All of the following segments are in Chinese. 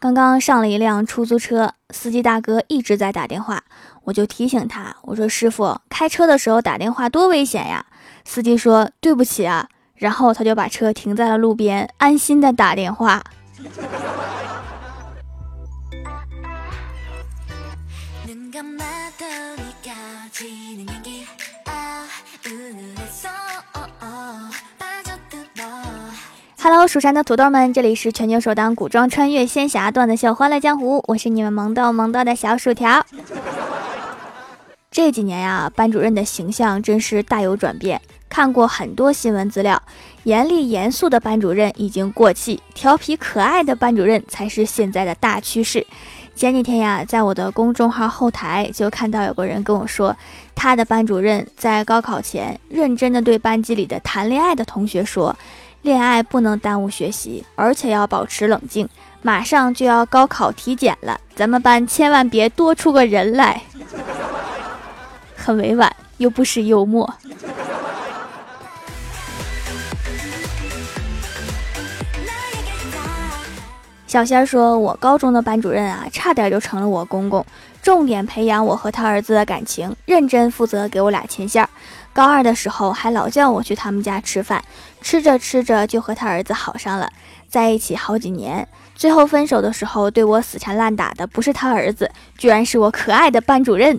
刚刚上了一辆出租车，司机大哥一直在打电话，我就提醒他，我说：“师傅，开车的时候打电话多危险呀！”司机说：“对不起啊。”然后他就把车停在了路边，安心的打电话。Hello，蜀山的土豆们，这里是全球首档古装穿越仙侠段子秀《欢乐江湖》，我是你们萌逗萌逗的小薯条。这几年呀，班主任的形象真是大有转变。看过很多新闻资料，严厉严肃的班主任已经过气，调皮可爱的班主任才是现在的大趋势。前几天呀，在我的公众号后台就看到有个人跟我说，他的班主任在高考前认真的对班级里的谈恋爱的同学说。恋爱不能耽误学习，而且要保持冷静。马上就要高考体检了，咱们班千万别多出个人来。很委婉，又不失幽默。小仙儿说：“我高中的班主任啊，差点就成了我公公，重点培养我和他儿子的感情，认真负责给我俩牵线。高二的时候还老叫我去他们家吃饭，吃着吃着就和他儿子好上了，在一起好几年。最后分手的时候对我死缠烂打的不是他儿子，居然是我可爱的班主任。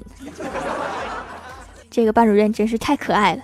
这个班主任真是太可爱了。”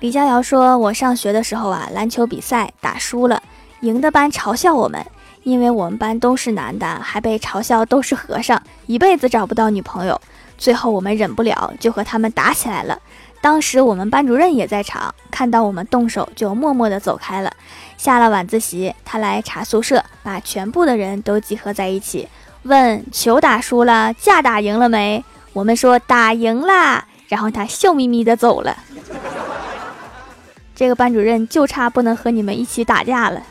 李逍遥说：“我上学的时候啊，篮球比赛打输了，赢的班嘲笑我们，因为我们班都是男的，还被嘲笑都是和尚，一辈子找不到女朋友。最后我们忍不了，就和他们打起来了。当时我们班主任也在场，看到我们动手，就默默地走开了。下了晚自习，他来查宿舍，把全部的人都集合在一起，问球打输了，架打赢了没？我们说打赢啦，然后他笑眯眯地走了。”这个班主任就差不能和你们一起打架了。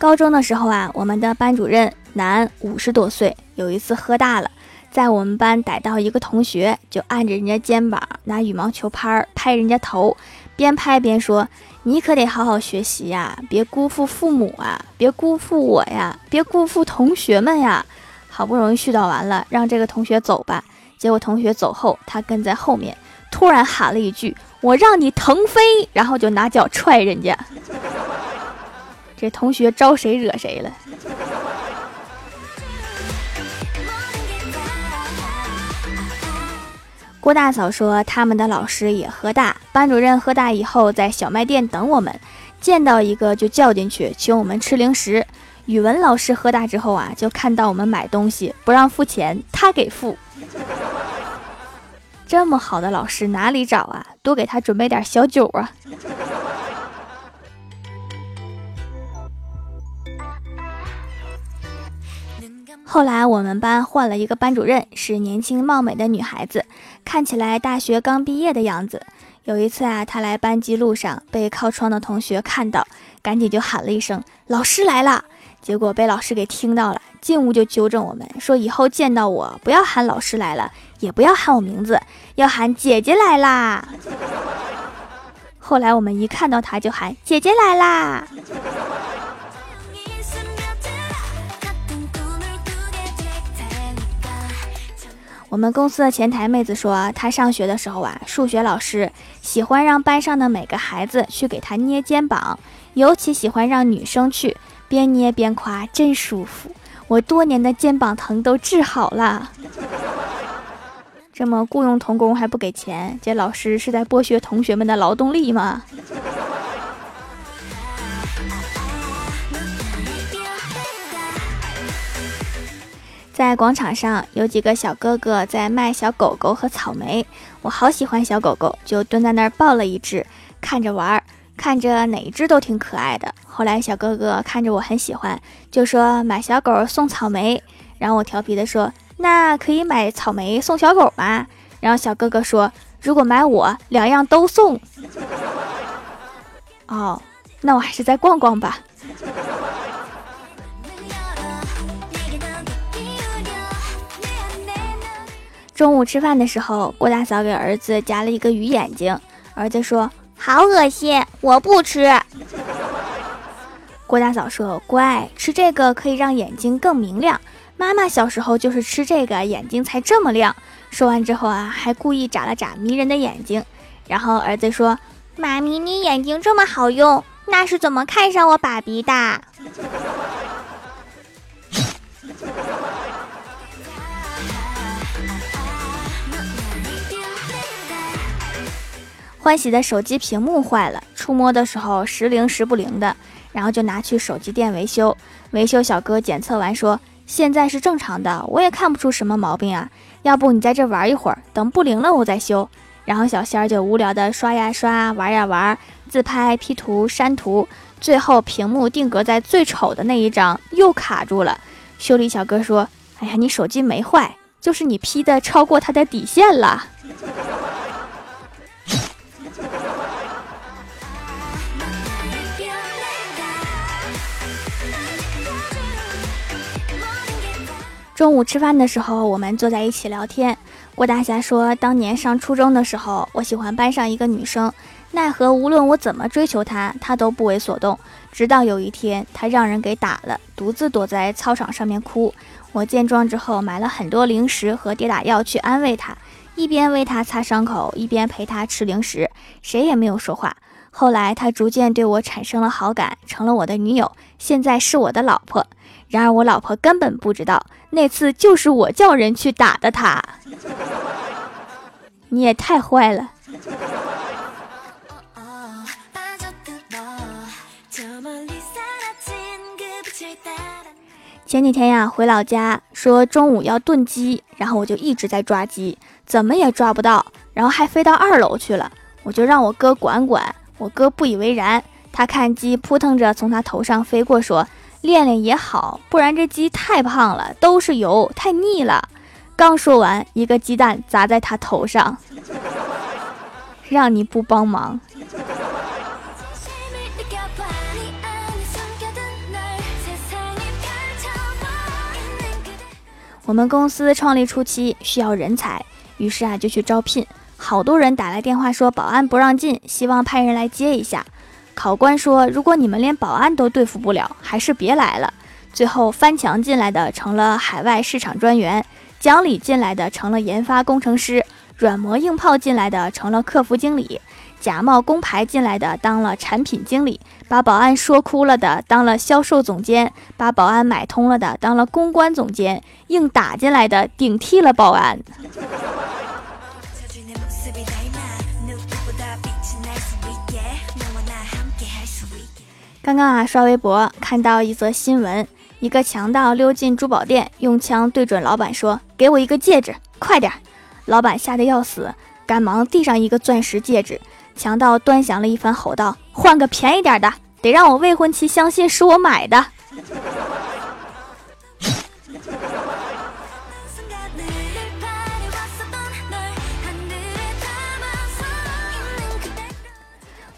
高中的时候啊，我们的班主任男，五十多岁，有一次喝大了，在我们班逮到一个同学，就按着人家肩膀，拿羽毛球拍拍人家头，边拍边说：“你可得好好学习呀，别辜负父母啊，别辜负我呀，别辜负同学们呀。”好不容易絮叨完了，让这个同学走吧。结果同学走后，他跟在后面，突然喊了一句：“我让你腾飞！”然后就拿脚踹人家。这同学招谁惹谁了？郭大嫂说，他们的老师也喝大，班主任喝大以后在小卖店等我们，见到一个就叫进去，请我们吃零食。语文老师喝大之后啊，就看到我们买东西不让付钱，他给付。这么好的老师哪里找啊？多给他准备点小酒啊。后来我们班换了一个班主任，是年轻貌美的女孩子，看起来大学刚毕业的样子。有一次啊，她来班级路上被靠窗的同学看到，赶紧就喊了一声：“老师来了。”结果被老师给听到了，进屋就纠正我们说：“以后见到我不要喊老师来了，也不要喊我名字，要喊姐姐来啦。”后来我们一看到他就喊姐姐来啦。我们公司的前台妹子说，她上学的时候啊，数学老师喜欢让班上的每个孩子去给她捏肩膀，尤其喜欢让女生去。边捏边夸，真舒服！我多年的肩膀疼都治好了。这么雇佣童工还不给钱，这老师是在剥削同学们的劳动力吗？在广场上，有几个小哥哥在卖小狗狗和草莓，我好喜欢小狗狗，就蹲在那儿抱了一只，看着玩儿。看着哪一只都挺可爱的。后来小哥哥看着我很喜欢，就说买小狗送草莓。然后我调皮的说：“那可以买草莓送小狗吗？”然后小哥哥说：“如果买我，两样都送。”哦，那我还是再逛逛吧。中午吃饭的时候，郭大嫂给儿子夹了一个鱼眼睛，儿子说：“好恶心，我不吃。”郭大嫂说：“乖，吃这个可以让眼睛更明亮。妈妈小时候就是吃这个，眼睛才这么亮。”说完之后啊，还故意眨了眨迷人的眼睛。然后儿子说：“妈咪，你眼睛这么好用，那是怎么看上我爸比的？”欢喜的手机屏幕坏了，触摸的时候时灵时不灵的。然后就拿去手机店维修，维修小哥检测完说：“现在是正常的，我也看不出什么毛病啊。要不你在这玩一会儿，等不灵了我再修。”然后小仙儿就无聊的刷呀刷，玩呀玩，自拍、P 图、删图，最后屏幕定格在最丑的那一张又卡住了。修理小哥说：“哎呀，你手机没坏，就是你 P 的超过它的底线了。”中午吃饭的时候，我们坐在一起聊天。郭大侠说，当年上初中的时候，我喜欢班上一个女生，奈何无论我怎么追求她，她都不为所动。直到有一天，她让人给打了，独自躲在操场上面哭。我见状之后，买了很多零食和跌打药去安慰她，一边为她擦伤口，一边陪她吃零食，谁也没有说话。后来，她逐渐对我产生了好感，成了我的女友，现在是我的老婆。然而我老婆根本不知道，那次就是我叫人去打的他。你也太坏了。前几天呀，回老家说中午要炖鸡，然后我就一直在抓鸡，怎么也抓不到，然后还飞到二楼去了，我就让我哥管管，我哥不以为然，他看鸡扑腾着从他头上飞过，说。练练也好，不然这鸡太胖了，都是油，太腻了。刚说完，一个鸡蛋砸在他头上，让你不帮忙。我们公司创立初期需要人才，于是啊就去招聘，好多人打来电话说保安不让进，希望派人来接一下。考官说：“如果你们连保安都对付不了，还是别来了。”最后翻墙进来的成了海外市场专员，讲理进来的成了研发工程师，软磨硬泡进来的成了客服经理，假冒工牌进来的当了产品经理，把保安说哭了的当了销售总监，把保安买通了的当了公关总监，硬打进来的顶替了保安。刚刚啊，刷微博看到一则新闻，一个强盗溜进珠宝店，用枪对准老板说：“给我一个戒指，快点！”老板吓得要死，赶忙递上一个钻石戒指。强盗端详了一番，吼道：“换个便宜点的，得让我未婚妻相信是我买的。”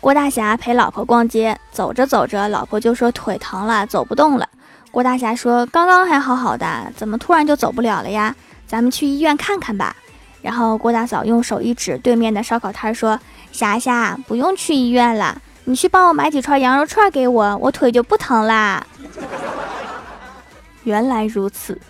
郭大侠陪老婆逛街，走着走着，老婆就说腿疼了，走不动了。郭大侠说：“刚刚还好好的，怎么突然就走不了了呀？咱们去医院看看吧。”然后郭大嫂用手一指对面的烧烤摊，说：“霞霞，不用去医院了，你去帮我买几串羊肉串给我，我腿就不疼啦。”原来如此。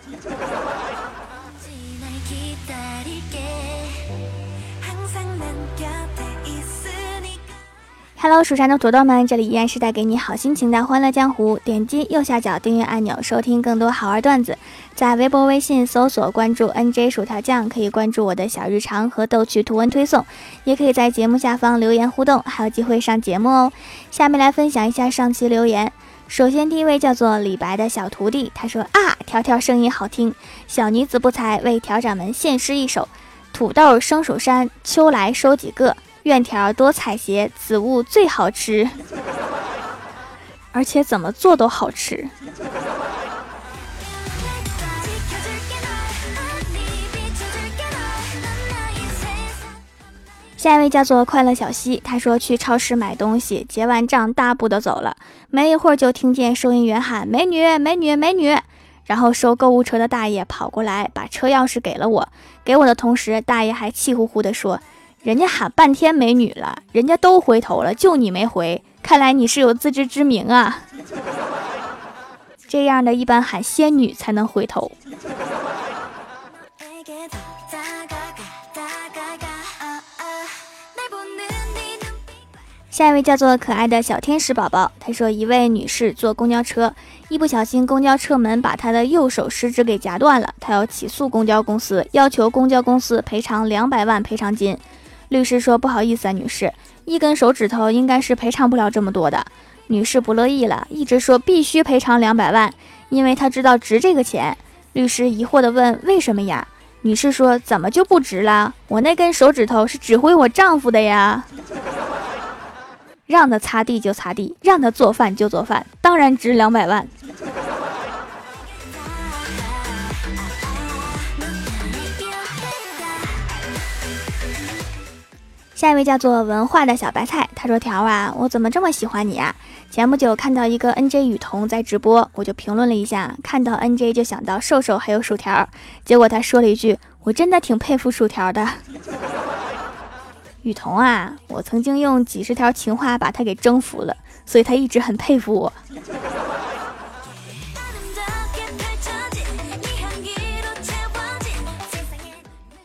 Hello，蜀山的土豆们，这里依然是带给你好心情的欢乐江湖。点击右下角订阅按钮，收听更多好玩段子。在微博、微信搜索关注 NJ 薯条酱，可以关注我的小日常和逗趣图文推送，也可以在节目下方留言互动，还有机会上节目哦。下面来分享一下上期留言。首先第一位叫做李白的小徒弟，他说啊，条条声音好听，小女子不才，为条掌门献诗一首：土豆生蜀山，秋来收几个。院条多采撷，此物最好吃，而且怎么做都好吃。下一位叫做快乐小溪，他说去超市买东西，结完账大步的走了，没一会儿就听见收银员喊：“美女，美女，美女！”然后收购物车的大爷跑过来，把车钥匙给了我。给我的同时，大爷还气呼呼的说：“人家喊半天美女了，人家都回头了，就你没回。看来你是有自知之明啊。这样的一般喊仙女才能回头。”下一位叫做可爱的小天使宝宝，他说一位女士坐公交车，一不小心公交车门把她的右手食指给夹断了，她要起诉公交公司，要求公交公司赔偿两百万赔偿金。律师说不好意思啊，女士，一根手指头应该是赔偿不了这么多的。女士不乐意了，一直说必须赔偿两百万，因为她知道值这个钱。律师疑惑地问为什么呀？女士说怎么就不值了？我那根手指头是指挥我丈夫的呀。让他擦地就擦地，让他做饭就做饭，当然值两百万。下一位叫做文化的小白菜，他说：“条啊，我怎么这么喜欢你啊？前不久看到一个 NJ 雨桐在直播，我就评论了一下，看到 NJ 就想到瘦瘦还有薯条，结果他说了一句：我真的挺佩服薯条的。”雨桐啊，我曾经用几十条情话把他给征服了，所以他一直很佩服我。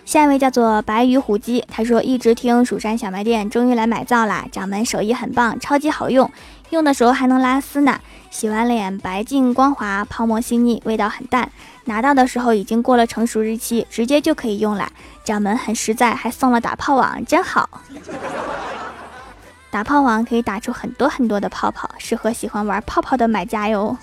下一位叫做白鱼虎鸡，他说一直听蜀山小卖店，终于来买皂啦，掌门手艺很棒，超级好用，用的时候还能拉丝呢。洗完脸白净光滑，泡沫细腻，味道很淡。拿到的时候已经过了成熟日期，直接就可以用了。掌门很实在，还送了打泡网，真好。打泡网可以打出很多很多的泡泡，适合喜欢玩泡泡的买家哟。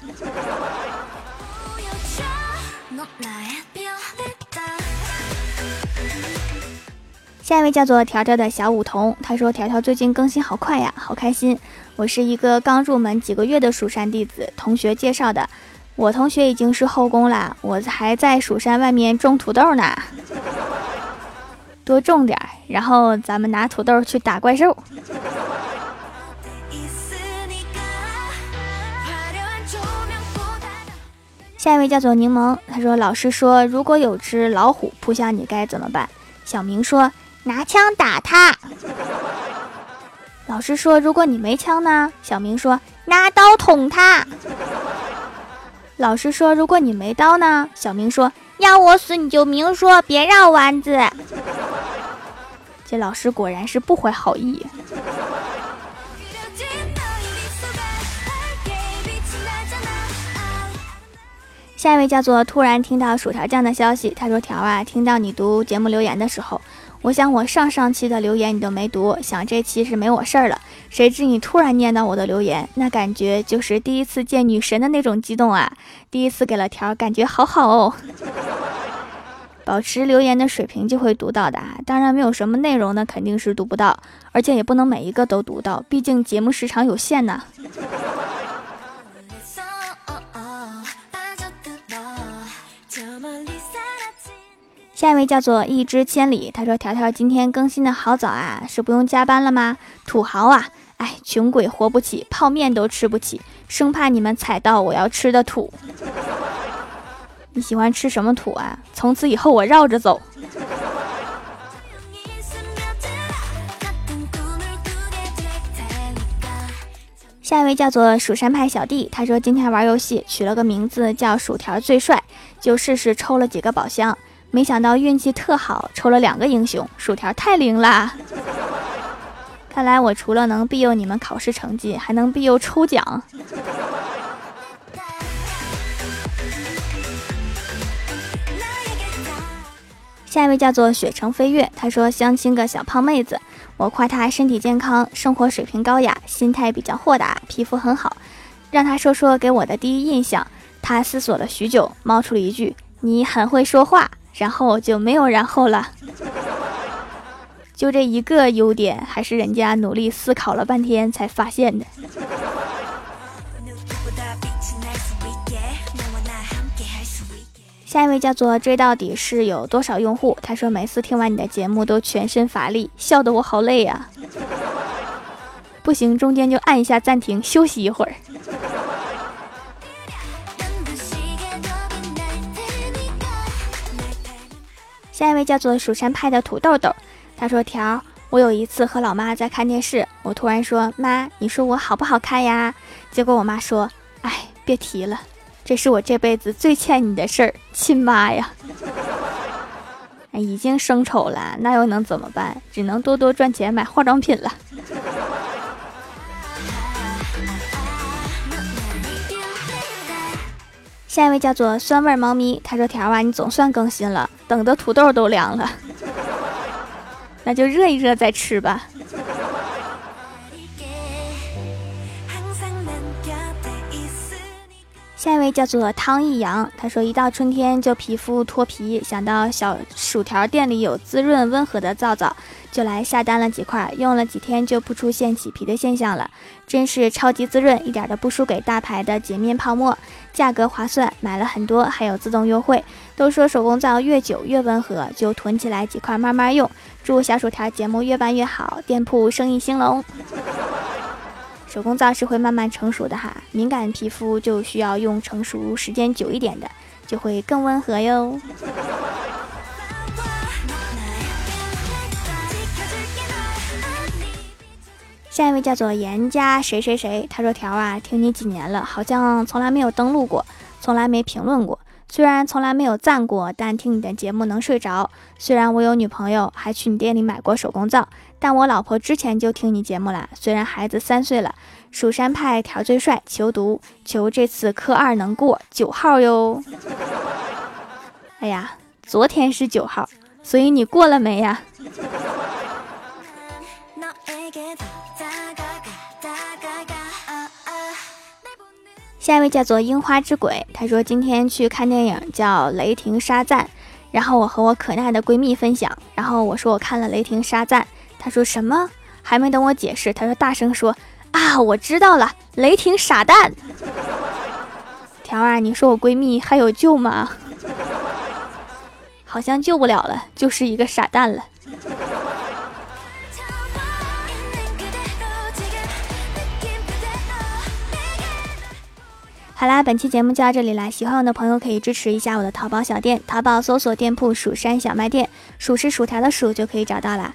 下一位叫做条条的小梧桐，他说：“条条最近更新好快呀，好开心。我是一个刚入门几个月的蜀山弟子，同学介绍的。我同学已经是后宫了，我还在蜀山外面种土豆呢，多种点，然后咱们拿土豆去打怪兽。”下一位叫做柠檬，他说：“老师说，如果有只老虎扑向你，该怎么办？”小明说。拿枪打他。老师说：“如果你没枪呢？”小明说：“拿刀捅他。”老师说：“如果你没刀呢？”小明说：“要我死你就明说，别绕弯子。”这老师果然是不怀好意。下一位叫做突然听到薯条酱的消息，他说：“条啊，听到你读节目留言的时候。”我想我上上期的留言你都没读，想这期是没我事儿了。谁知你突然念到我的留言，那感觉就是第一次见女神的那种激动啊！第一次给了条，感觉好好哦。保持留言的水平就会读到的啊，当然没有什么内容的肯定是读不到，而且也不能每一个都读到，毕竟节目时长有限呢。下一位叫做一枝千里，他说：“条条今天更新的好早啊，是不用加班了吗？土豪啊，哎，穷鬼活不起，泡面都吃不起，生怕你们踩到我要吃的土。你喜欢吃什么土啊？从此以后我绕着走。”下一位叫做蜀山派小弟，他说今天玩游戏取了个名字叫薯条最帅，就试试抽了几个宝箱。没想到运气特好，抽了两个英雄，薯条太灵啦！看来我除了能庇佑你们考试成绩，还能庇佑抽奖。下一位叫做雪城飞跃，他说相亲个小胖妹子，我夸她身体健康，生活水平高雅，心态比较豁达，皮肤很好，让她说说给我的第一印象。她思索了许久，冒出了一句：“你很会说话。”然后就没有然后了，就这一个优点，还是人家努力思考了半天才发现的。下一位叫做追到底是有多少用户？他说每次听完你的节目都全身乏力，笑得我好累呀。不行，中间就按一下暂停，休息一会儿。下一位叫做蜀山派的土豆豆，他说：“条，我有一次和老妈在看电视，我突然说妈，你说我好不好看呀？结果我妈说，哎，别提了，这是我这辈子最欠你的事儿，亲妈呀！哎，已经生丑了，那又能怎么办？只能多多赚钱买化妆品了。”下一位叫做酸味猫咪，他说：“条啊，你总算更新了，等的土豆都凉了，那就热一热再吃吧。”下一位叫做汤一阳，他说：“一到春天就皮肤脱皮，想到小薯条店里有滋润温和的皂皂。”就来下单了几块，用了几天就不出现起皮的现象了，真是超级滋润，一点都不输给大牌的洁面泡沫，价格划算，买了很多，还有自动优惠。都说手工皂越久越温和，就囤起来几块慢慢用。祝小薯条节目越办越好，店铺生意兴隆。手工皂是会慢慢成熟的哈，敏感皮肤就需要用成熟时间久一点的，就会更温和哟。下一位叫做严家谁谁谁，他说：“条啊，听你几年了，好像从来没有登录过，从来没评论过，虽然从来没有赞过，但听你的节目能睡着。虽然我有女朋友，还去你店里买过手工皂，但我老婆之前就听你节目了。虽然孩子三岁了，蜀山派条最帅，求读，求这次科二能过九号哟。哎呀，昨天是九号，所以你过了没呀？”下一位叫做樱花之鬼，他说今天去看电影叫《雷霆沙赞》，然后我和我可爱的闺蜜分享，然后我说我看了《雷霆沙赞》，他说什么？还没等我解释，他说大声说啊，我知道了，雷霆傻蛋。条儿，你说我闺蜜还有救吗？好像救不了了，就是一个傻蛋了。好啦，本期节目就到这里啦！喜欢我的朋友可以支持一下我的淘宝小店，淘宝搜索店铺“蜀山小卖店”，数是薯条的数就可以找到啦。